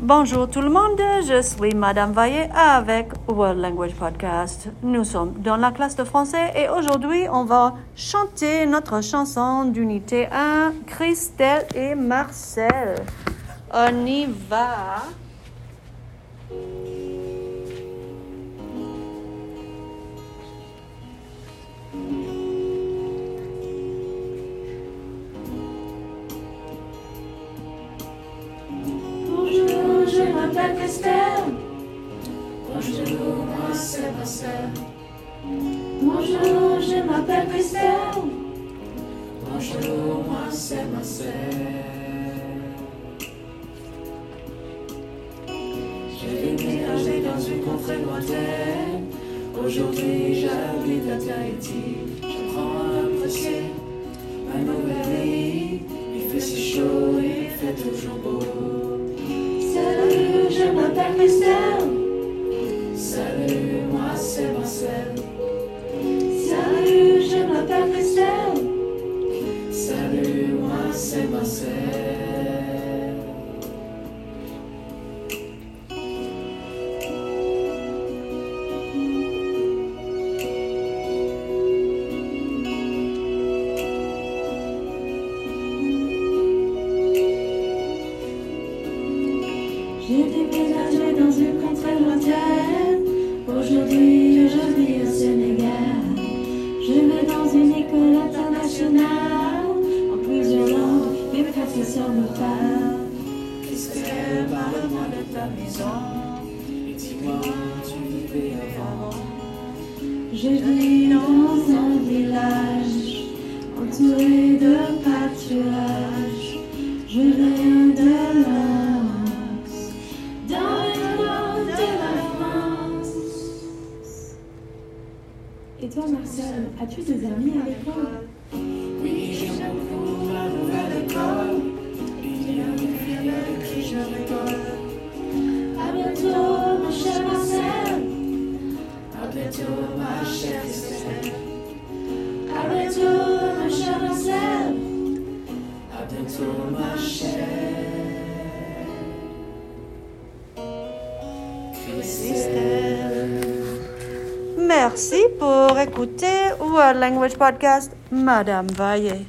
Bonjour tout le monde, je suis Madame Vaillé avec World Language Podcast. Nous sommes dans la classe de français et aujourd'hui on va chanter notre chanson d'unité 1, Christelle et Marcel. On y va. Je m'appelle Christelle. Bonjour, moi c'est Marcel. Bonjour, je m'appelle Christelle. Bonjour, moi c'est Marcel. J'ai déménagé dans une contrée lointaine. Aujourd'hui, j'habite à Tahiti. J'apprends à apprécier ma nouvelle vie. Il fait si chaud il fait toujours beau. Salut, je m'appelle Christelle. Salut, moi c'est Marcel. Salut, je m'appelle Christelle. Salut, moi c'est Marcel. J'ai déménagé dans une contrée lointaine. Aujourd'hui, je vis au Sénégal. Je vais dans une école internationale. En plusieurs langues, mes professeurs me parlent. Christelle, parle-moi de ta maison? Et dis-moi tu vivais avant. Je vis dans un village entouré de Et toi, Marcel, as-tu des amis à l'école? Oui, j'aime beaucoup la nouvelle école. Il y a une fille avec qui je rigole. À bientôt, mon cher Marcel. À bientôt, ma chère Christelle. À bientôt, mon cher Marcel. À bientôt, ma chère Christelle. Merci pour écouter World Language Podcast, Madame Vaillé.